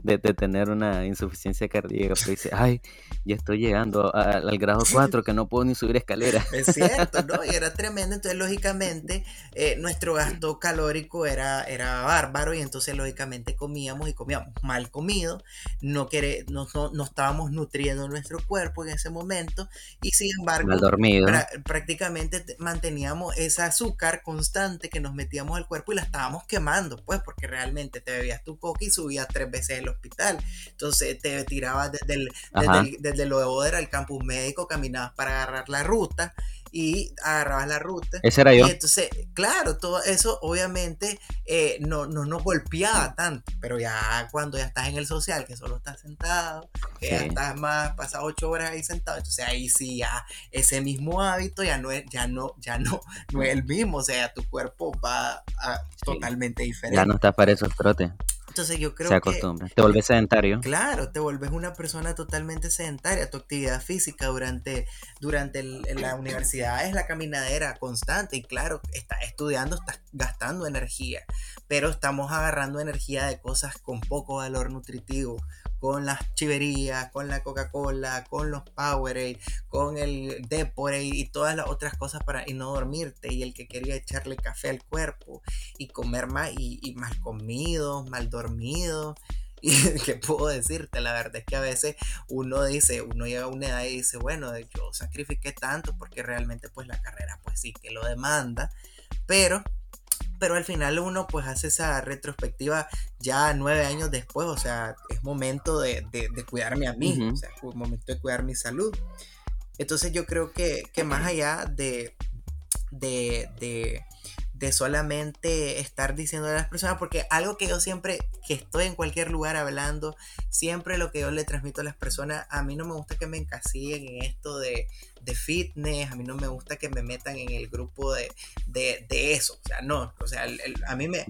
de, tener una insuficiencia cardíaca, pero dice, ay, ya estoy llegando al grado 4 que no puedo ni subir escaleras. Es cierto, ¿no? Y era tremendo, entonces lógicamente eh, nuestro gasto calórico era, era bárbaro y entonces lógicamente comíamos y comíamos mal comido, no, quere, no, no, estábamos nutriendo nuestro cuerpo en ese momento y sin embargo mal dormido. prácticamente manteníamos ese azúcar constante que nos metíamos al cuerpo y la estábamos quemando, pues porque realmente te bebías tu coca y subías tres veces el hospital, entonces te tirabas desde el, desde desde lo de Boder al campus médico, caminabas para agarrar la ruta y agarrabas la ruta. Ese era yo. Y entonces, claro, todo eso obviamente eh, no, no nos golpeaba tanto, pero ya cuando ya estás en el social, que solo estás sentado, que ya estás más, pasas ocho horas ahí sentado, entonces ahí sí ya ese mismo hábito ya no es, ya no, ya no, no es el mismo, o sea, tu cuerpo va totalmente diferente. Ya no estás para esos trotes. Entonces yo creo Se acostumbra. te vuelves sedentario. Claro, te vuelves una persona totalmente sedentaria. Tu actividad física durante, durante la universidad es la caminadera constante. Y claro, estás estudiando, estás gastando energía. Pero estamos agarrando energía de cosas con poco valor nutritivo con las chiverías, con la Coca-Cola, con los Powerade, con el Deporate y todas las otras cosas para y no dormirte y el que quería echarle café al cuerpo y comer más y, mal comido, mal dormido. Y qué puedo decirte, la verdad es que a veces uno dice, uno llega a una edad y dice, bueno, yo sacrifiqué tanto porque realmente pues la carrera pues sí que lo demanda, pero pero al final uno pues hace esa retrospectiva ya nueve años después, o sea, es momento de, cuidarme a mí, o sea, es momento de cuidar mi salud. Entonces yo creo que, más allá de, de, de solamente estar diciendo a las personas, porque algo que yo siempre, que estoy en cualquier lugar hablando, siempre lo que yo le transmito a las personas, a mí no me gusta que me encasillen en esto de, de fitness, a mí no me gusta que me metan en el grupo de, de, de eso, o sea, no, o sea, a mí me...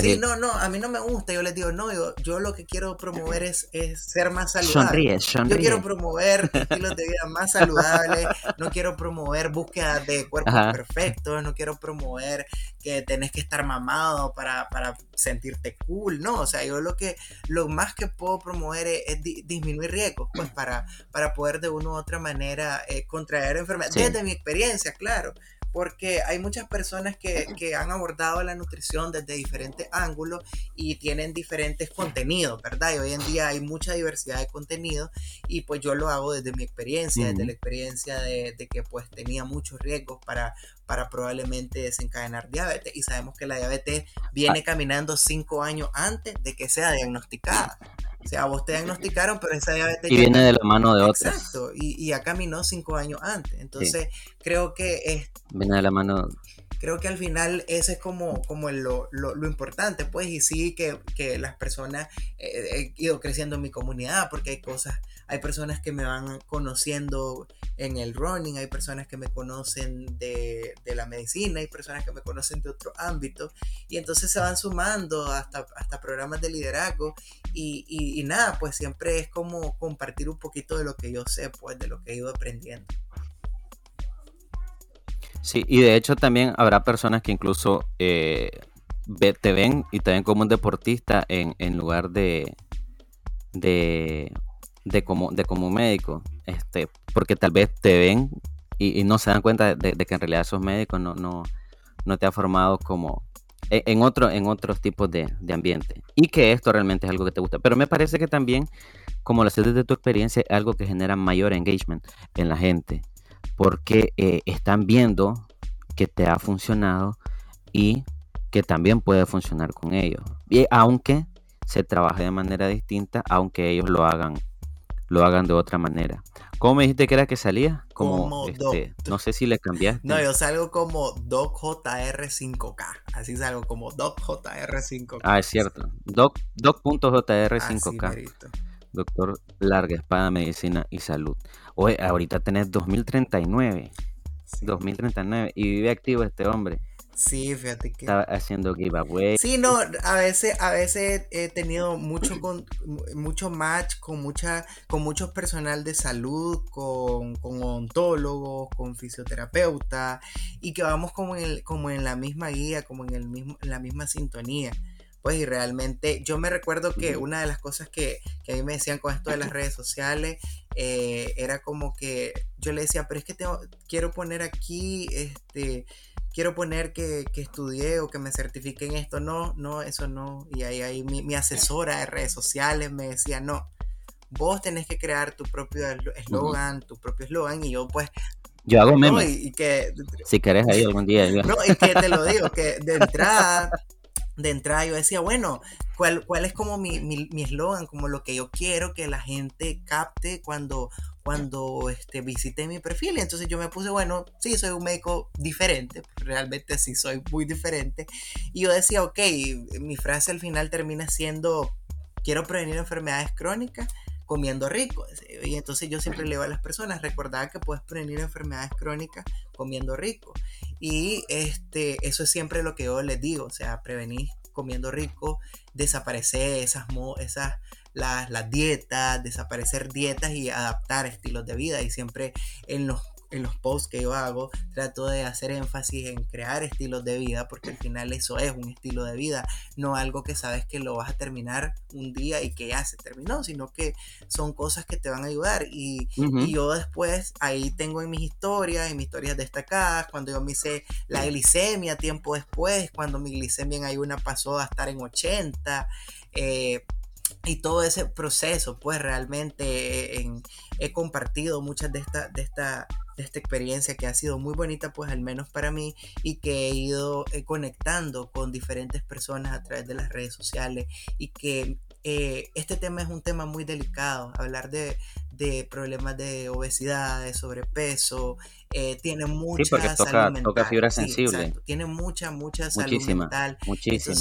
Sí, no, no, a mí no me gusta, yo les digo, no, yo, yo lo que quiero promover es, es ser más saludable. Yo quiero promover estilos de vida más saludables, no quiero promover búsqueda de cuerpos perfectos, no quiero promover que tenés que estar mamado para, para sentirte cool, no, o sea, yo lo que, lo más que puedo promover es, disminuir riesgos, pues para, para poder de una u otra manera eh, contraer enfermedades, desde mi experiencia, claro, porque hay muchas personas que, que, han abordado la nutrición desde diferentes ángulos y tienen diferentes contenidos, ¿verdad? Y hoy en día hay mucha diversidad de contenido y pues yo lo hago desde mi experiencia, desde la experiencia de, de, que pues tenía muchos riesgos para, para probablemente desencadenar diabetes y sabemos que la diabetes viene caminando cinco años antes de que sea diagnosticada. O sea, vos te diagnosticaron, pero esa diabetes... Y viene de la mano de otros. Exacto, y, y ya caminó cinco años antes. Entonces, creo que es... Viene de la mano creo que al final ese es como, como lo, lo, lo importante, pues, y sí que, que las personas, eh, he ido creciendo en mi comunidad, porque hay cosas, hay personas que me van conociendo en el running, hay personas que me conocen de, de la medicina, hay personas que me conocen de otro ámbito, y entonces se van sumando hasta, hasta programas de liderazgo, y, y, nada, pues siempre es como compartir un poquito de lo que yo sé, pues, de lo que he ido aprendiendo. Sí, y de hecho también habrá personas que incluso eh, te ven y te ven como un deportista en, en lugar de, de, de, como, de como médico, este, porque tal vez te ven y, no se dan cuenta de, que en realidad sos médico, no, no, no te ha formado como e, en, otro, en otros tipos de, de, ambiente y que esto realmente es algo que te gusta. Pero me parece que también, como lo haces desde tu experiencia, es algo que genera mayor engagement en la gente porque eh, están viendo que te ha funcionado y que también puede funcionar con ellos. Y aunque se trabaje de manera distinta, aunque ellos lo hagan lo hagan de otra manera. ¿Cómo me dijiste que era que salía? Como, este, no sé si le cambiaste. No, yo salgo como DocJR5K. Así salgo como DocJR5K. Ah, es cierto. Doc, Doc.jr5K. Doctor Larga Espada, Medicina y Salud. Oye, ahorita tenés 2039. 2039. Y vive activo este hombre. Sí, fíjate que. Estaba haciendo giveaway. Sí, no, a veces, a veces he tenido mucho con, mucho match con mucha, con mucho personal de salud, con, con odontólogos, con fisioterapeutas, y que vamos como en, como en la misma guía, como en el mismo, en la misma sintonía. Pues y realmente yo me recuerdo que una de las cosas que, que a mí me decían con esto de las redes sociales eh, era como que yo le decía, pero es que tengo, quiero poner aquí este quiero poner que, que, estudié o que me certifique en esto. No, no, eso no. Y ahí, ahí mi, asesora de redes sociales me decía, no, vos tenés que crear tu propio eslogan, tu propio eslogan. Y yo pues... Yo hago memes. y, que, si querés ahí algún día. No, y que te lo digo, que de entrada, de entrada yo decía, bueno, ¿cuál, cuál es como mi eslogan? como lo que yo quiero que la gente capte cuando cuando este, visité mi perfil. Y entonces yo me puse, bueno, sí, soy un médico diferente, realmente sí soy muy diferente. Y yo decía, ok, mi frase al final termina siendo, quiero prevenir enfermedades crónicas comiendo rico. Y entonces yo siempre le digo a las personas, recordad que puedes prevenir enfermedades crónicas comiendo rico. Y este, eso es siempre lo que yo les digo, o sea, prevenir comiendo rico, desaparecer esas, esas las, las dietas, desaparecer dietas y adaptar estilos de vida. Y siempre en los en los posts que yo hago, trato de hacer énfasis en crear estilos de vida, porque al final eso es un estilo de vida, no algo que sabes que lo vas a terminar un día y que ya se terminó, sino que son cosas que te van a ayudar. Y, y yo después, ahí tengo en mis historias, en mis historias destacadas, cuando yo me hice la glicemia tiempo después, cuando mi glicemia en ayuna pasó a estar en 80. Eh, y todo ese proceso, pues realmente he compartido muchas de esta, de, esta, de esta experiencia que ha sido muy bonita, pues al menos para mí, y que he ido eh, conectando con diferentes personas a través de las redes sociales y que eh, este tema es un tema muy delicado, hablar de, de problemas de obesidad, de sobrepeso, eh, tiene mucha sí, porque toca, toca fibra sensible. tiene mucha, mucha salud mental. Muchísima.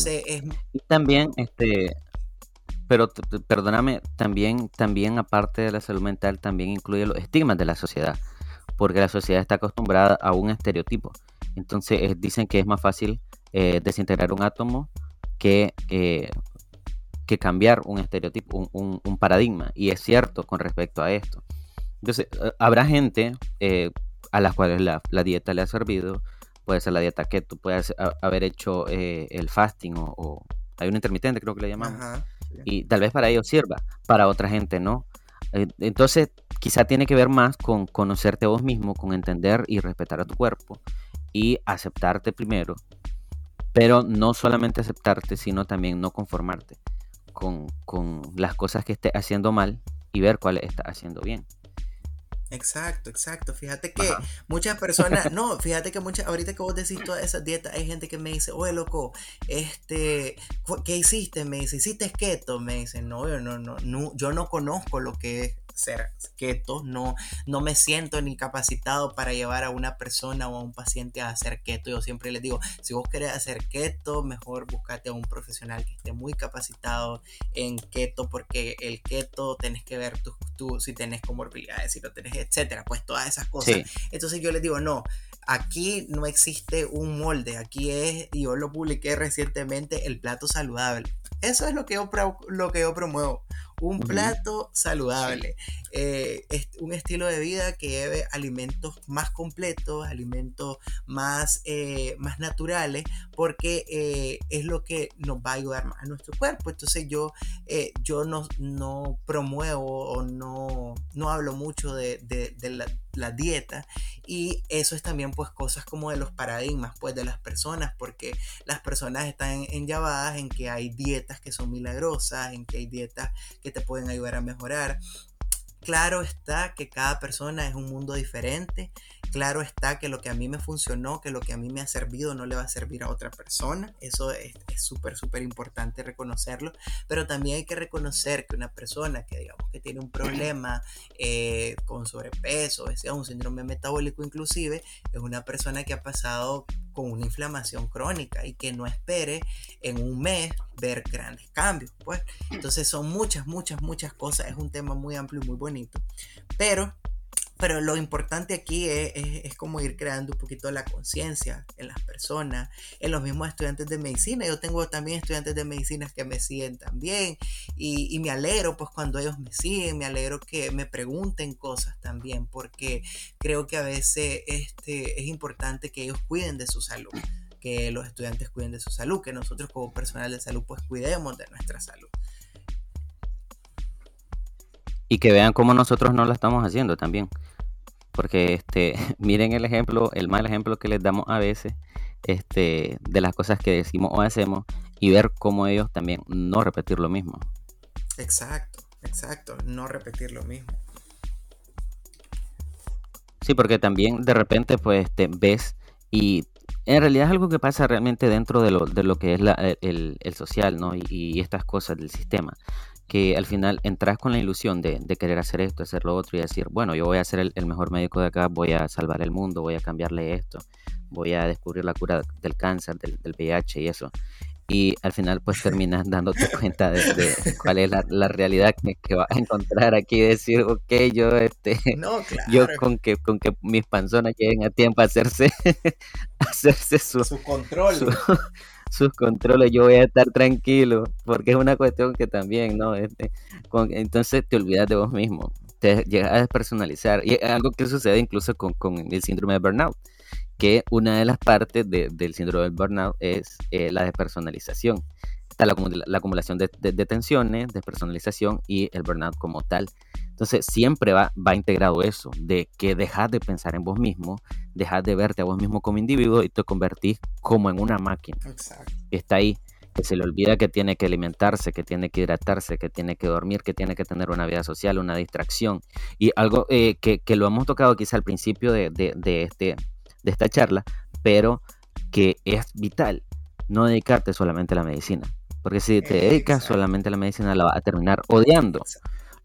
Y también este, pero perdóname, también, también aparte de la salud mental, también incluye los estigmas de la sociedad, porque la sociedad está acostumbrada a un estereotipo. Entonces dicen que es más fácil eh, desintegrar un átomo que, eh, que cambiar un estereotipo, un, paradigma. Y es cierto con respecto a esto. Entonces, eh, habrá gente a las cuales la, dieta le ha servido, puede ser la dieta keto, puede haber hecho el fasting o, hay un intermitente, creo que le llamamos. Y tal vez para ellos sirva, para otra gente no. Entonces, quizá tiene que ver más con conocerte a vos mismo, con entender y respetar a tu cuerpo y aceptarte primero, pero no solamente aceptarte, sino también no conformarte con, con las cosas que estés haciendo mal y ver cuáles estás haciendo bien. Exacto, exacto. Fíjate que muchas personas, no, fíjate que muchas, ahorita que vos decís todas esas dietas, hay gente que me dice, oye, loco, este, ¿qué hiciste? Me dice, ¿hiciste keto? Me dice, no, yo no, no, no, yo no conozco lo que es ser keto, no, no me siento ni capacitado para llevar a una persona o a un paciente a hacer keto. Yo siempre les digo, si vos querés hacer keto, mejor búscate a un profesional que esté muy capacitado en keto, porque el keto tenés que ver tú, tú si tenés comorbilidades, si no tenés, etcétera, pues todas esas cosas. Entonces yo les digo, no, aquí no existe un molde, aquí es, y yo lo publiqué recientemente, el plato saludable. Eso es lo que yo, lo que yo promuevo un plato saludable, eh, un estilo de vida que lleve alimentos más completos, alimentos más, eh, más naturales, porque eh, es lo que nos va a ayudar más a nuestro cuerpo. Entonces yo, yo no, no promuevo o no, no hablo mucho de, de la la dieta y eso es también pues cosas como de los paradigmas pues de las personas porque las personas están enllavadas en que hay dietas que son milagrosas en que hay dietas que te pueden ayudar a mejorar. Claro está que cada persona es un mundo diferente claro está que lo que a mí me funcionó, que lo que a mí me ha servido no le va a servir a otra persona. Eso es súper, súper importante reconocerlo. Pero también hay que reconocer que una persona que digamos que tiene un problema eh, con sobrepeso, sea un síndrome metabólico inclusive, es una persona que ha pasado con una inflamación crónica y que no espere en un mes ver grandes cambios. Pues entonces son muchas, muchas, muchas cosas. Es un tema muy amplio y muy bonito. Pero pero lo importante aquí es, como ir creando un poquito la conciencia en las personas, en los mismos estudiantes de medicina. Yo tengo también estudiantes de medicina que me siguen también y, me alegro pues cuando ellos me siguen, me alegro que me pregunten cosas también porque creo que a veces este, es importante que ellos cuiden de su salud que los estudiantes cuiden de su salud, que nosotros como personal de salud pues cuidemos de nuestra salud y que vean cómo nosotros no lo estamos haciendo también. Porque este, miren el ejemplo, el mal ejemplo que les damos a veces este, de las cosas que decimos o hacemos y ver cómo ellos también no repetir lo mismo. Exacto, exacto, no repetir lo mismo. Sí, porque también de repente pues te ves y en realidad es algo que pasa realmente dentro de lo, de lo que es la, el, el, social, ¿no? Y, y, estas cosas del sistema que al final entras con la ilusión de, querer hacer esto, hacer lo otro y decir, bueno, yo voy a ser el, mejor médico de acá, voy a salvar el mundo, voy a cambiarle esto, voy a descubrir la cura del cáncer, del, del VIH y eso. Y al final pues terminas dándote cuenta de, cuál es la, realidad que, vas a encontrar aquí y decir, ok, yo este yo con que con que mis panzonas lleguen a tiempo a hacerse hacerse su, su control sus controles, yo voy a estar tranquilo, porque es una cuestión que también, ¿no? Este, entonces te olvidas de vos mismo, te llegas a despersonalizar, y algo que sucede incluso con, el síndrome de burnout, que una de las partes del síndrome del burnout es eh, la despersonalización. Está la, la acumulación de, de tensiones, despersonalización y el burnout como tal. Entonces siempre va, va integrado eso, de que dejas de pensar en vos mismo, dejas de verte a vos mismo como individuo y te convertís como en una máquina. Exacto. Está ahí, que se le olvida que tiene que alimentarse, que tiene que hidratarse, que tiene que dormir, que tiene que tener una vida social, una distracción. Y algo eh, que, que, lo hemos tocado quizá al principio de, de, de, este, de esta charla, pero que es vital no dedicarte solamente a la medicina. Porque si te dedicas solamente a la medicina, la vas a terminar odiando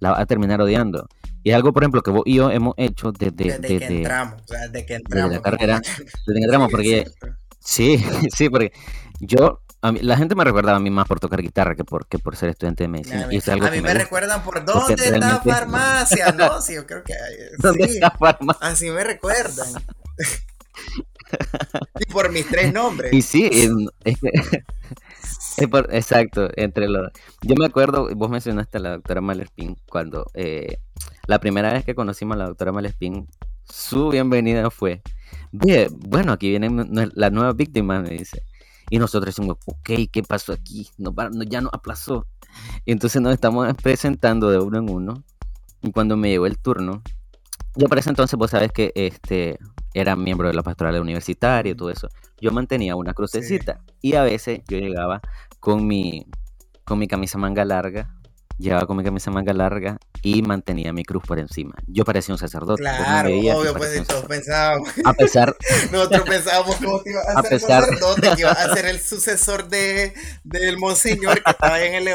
la va a terminar odiando. Y es algo, por ejemplo, que vos y yo hemos hecho desde, desde, que entramos, o sea, desde que entramos. Desde la carrera, desde que entramos, porque... Sí, sí, porque yo a mí, la gente me recuerda a mí más por tocar guitarra que por, que por ser estudiante de medicina. y a mí me, recuerdan por dónde está la farmacia, ¿no? Sí, yo creo que ¿Dónde está farmacia? Así me recuerdan. y por mis tres nombres. Y sí, es que, exacto, entre los... Yo me acuerdo, vos mencionaste a la doctora Malespín, cuando eh, la primera vez que conocimos a la doctora Malespín, su bienvenida fue, bueno, aquí viene la nueva víctima, me dice. Y nosotros decimos, ok, ¿qué pasó aquí? No, ya nos aplazó. Y entonces nos estamos presentando de uno en uno. Y cuando me llegó el turno, yo para ese entonces, vos sabes que este, era miembro de la pastoral universitaria y todo eso. Yo mantenía una crucecita y a veces yo llegaba con mi, con mi camisa manga larga, llegaba con mi camisa manga larga y mantenía mi cruz por encima. Yo parecía un sacerdote. Claro, obvio, pues todos pensábamos. A pesar. Nosotros pensábamos que iba a, a ser pesar... sacerdote, que iba a ser el sucesor de, del monseñor que estaba en el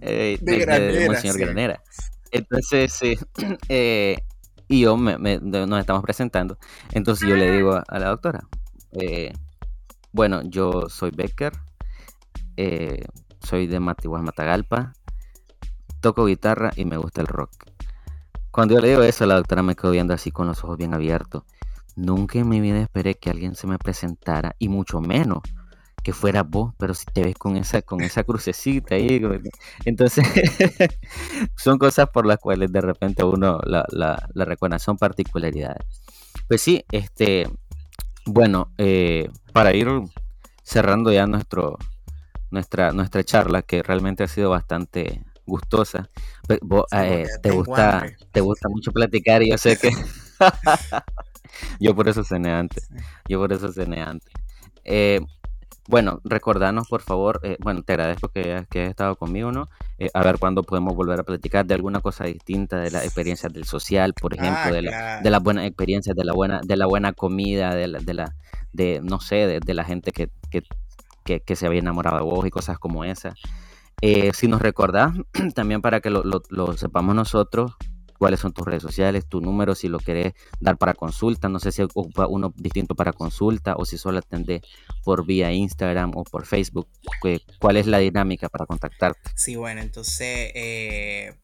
eh, de, Granera, señor Granera. Entonces, sí, eh, y yo me, nos estamos presentando. Entonces yo le digo a, la doctora, eh, bueno, yo soy Becker, eh, soy de Matiguas Matagalpa, toco guitarra y me gusta el rock. Cuando yo le digo eso, la doctora me quedó viendo así con los ojos bien abiertos. Nunca en mi vida esperé que alguien se me presentara, y mucho menos que fuera vos, pero si te ves con esa, con esa crucecita ahí, entonces son cosas por las cuales de repente uno la, la, la recuerda, son particularidades. Pues sí, este, bueno, eh, para ir cerrando ya nuestro, nuestra, nuestra charla, que realmente ha sido bastante gustosa. Pues, eh, te gusta, te gusta mucho platicar y yo sé que yo por eso cené antes. Yo por eso cené antes. Eh, bueno, recordanos por favor, eh, bueno, te agradezco que, hayas estado conmigo, ¿no? Eh, a ver cuándo podemos volver a platicar de alguna cosa distinta, de las experiencias del social, por ejemplo, Ah, de, la- de claro. las buenas experiencias, de la buena, de la buena comida, de la, de la, de, no sé, de, de la gente que, que, que, que se había enamorado de vos y cosas como esas. Eh, si nos recordás, también para que lo, lo- lo sepamos nosotros, cuáles son tus redes sociales, tu número, si lo querés dar para consulta, no sé si ocupa uno distinto para consulta o si solo atendés por vía Instagram o por Facebook, cuál es la dinámica para contactarte. Sí, bueno, entonces eh,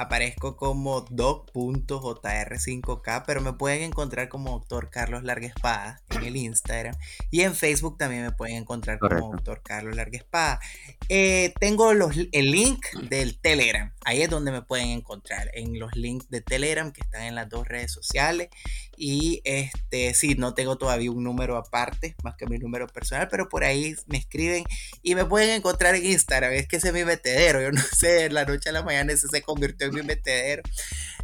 aparezco como doc.jr5k, pero me pueden encontrar como doctor Carlos Larga Espada en el Instagram. Y en Facebook también me pueden encontrar como doctor Carlos Larga Espada. Eh, tengo los, el link del Telegram. Ahí es donde me pueden encontrar. En los links de Telegram que están en las dos redes sociales. Y este, sí, no tengo todavía un número aparte, más que mi número personal, pero por ahí me escriben y me pueden encontrar en Instagram. Es que ese es mi metedero. Yo no sé, de la noche a la mañana ese se convirtió en mi metedero.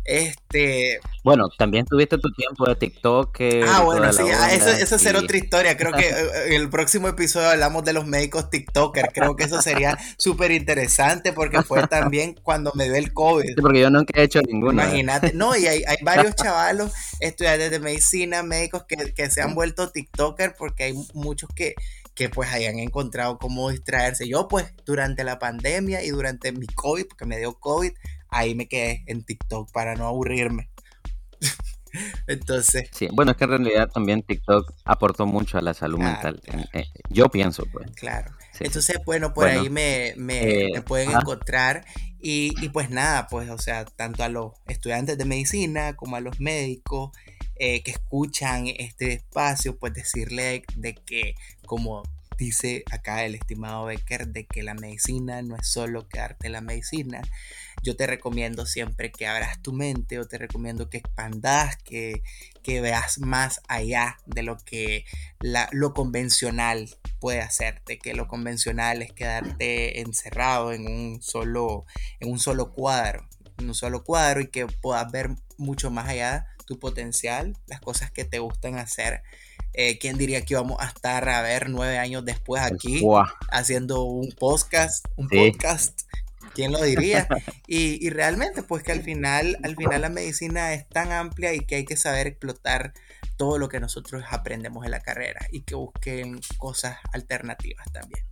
Este. Bueno, también tuviste tu tiempo de TikTok. Ah, bueno, sí, ah, eso, eso es ser y- otra historia. Creo que eh, en el próximo episodio hablamos de los médicos TikTokers. Creo que eso sería súper interesante porque fue también cuando me dio el COVID. Sí, porque yo nunca he hecho ninguna. Imagínate, no, y hay, hay varios chavalos, estudiantes de medicina, médicos que, que se han vuelto TikToker porque hay muchos que, que pues hayan encontrado cómo distraerse. Yo pues durante la pandemia y durante mi COVID, porque me dio COVID, ahí me quedé en TikTok para no aburrirme. Entonces, Sí, bueno, es que en realidad también TikTok aportó mucho a la salud Claro, mental. claro. Eh, yo pienso, pues. claro. Sí. Entonces, bueno, por Bueno, ahí me, me, eh, me pueden ajá. encontrar. Y, y pues nada, pues, o sea, tanto a los estudiantes de medicina como a los médicos eh, que escuchan este espacio, pues decirle de que, como dice acá el estimado Becker, de que la medicina no es solo quedarte en la medicina. Yo te recomiendo siempre que abras tu mente o te recomiendo que expandas, que, que veas más allá de lo que la- lo convencional puede hacerte, que lo convencional es quedarte encerrado en un solo, en un solo cuadro, en un solo cuadro y que puedas ver mucho más allá tu potencial, las cosas que te gustan hacer. Eh, ¿Quién diría que íbamos a estar a ver nueve años después aquí haciendo un podcast, un Sí. podcast? ¿Quién lo diría? Y, y realmente, pues que al final, al final la medicina es tan amplia y que hay que saber explotar todo lo que nosotros aprendemos en la carrera y que busquen cosas alternativas también.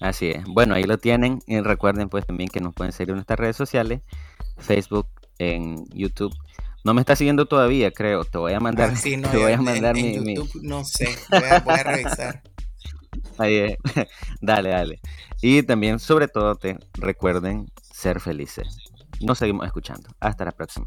Así es. Bueno, ahí lo tienen. Y recuerden pues también que nos pueden seguir en nuestras redes sociales, Facebook, en YouTube. No me está siguiendo todavía, creo. Te voy a mandar, Ah, sí, no, te voy a mandar en, mi, en mi- YouTube no sé, voy a, voy a revisar. ahí es. dale, dale. Y también, sobre todo, te recuerden ser felices. Nos seguimos escuchando. Hasta la próxima.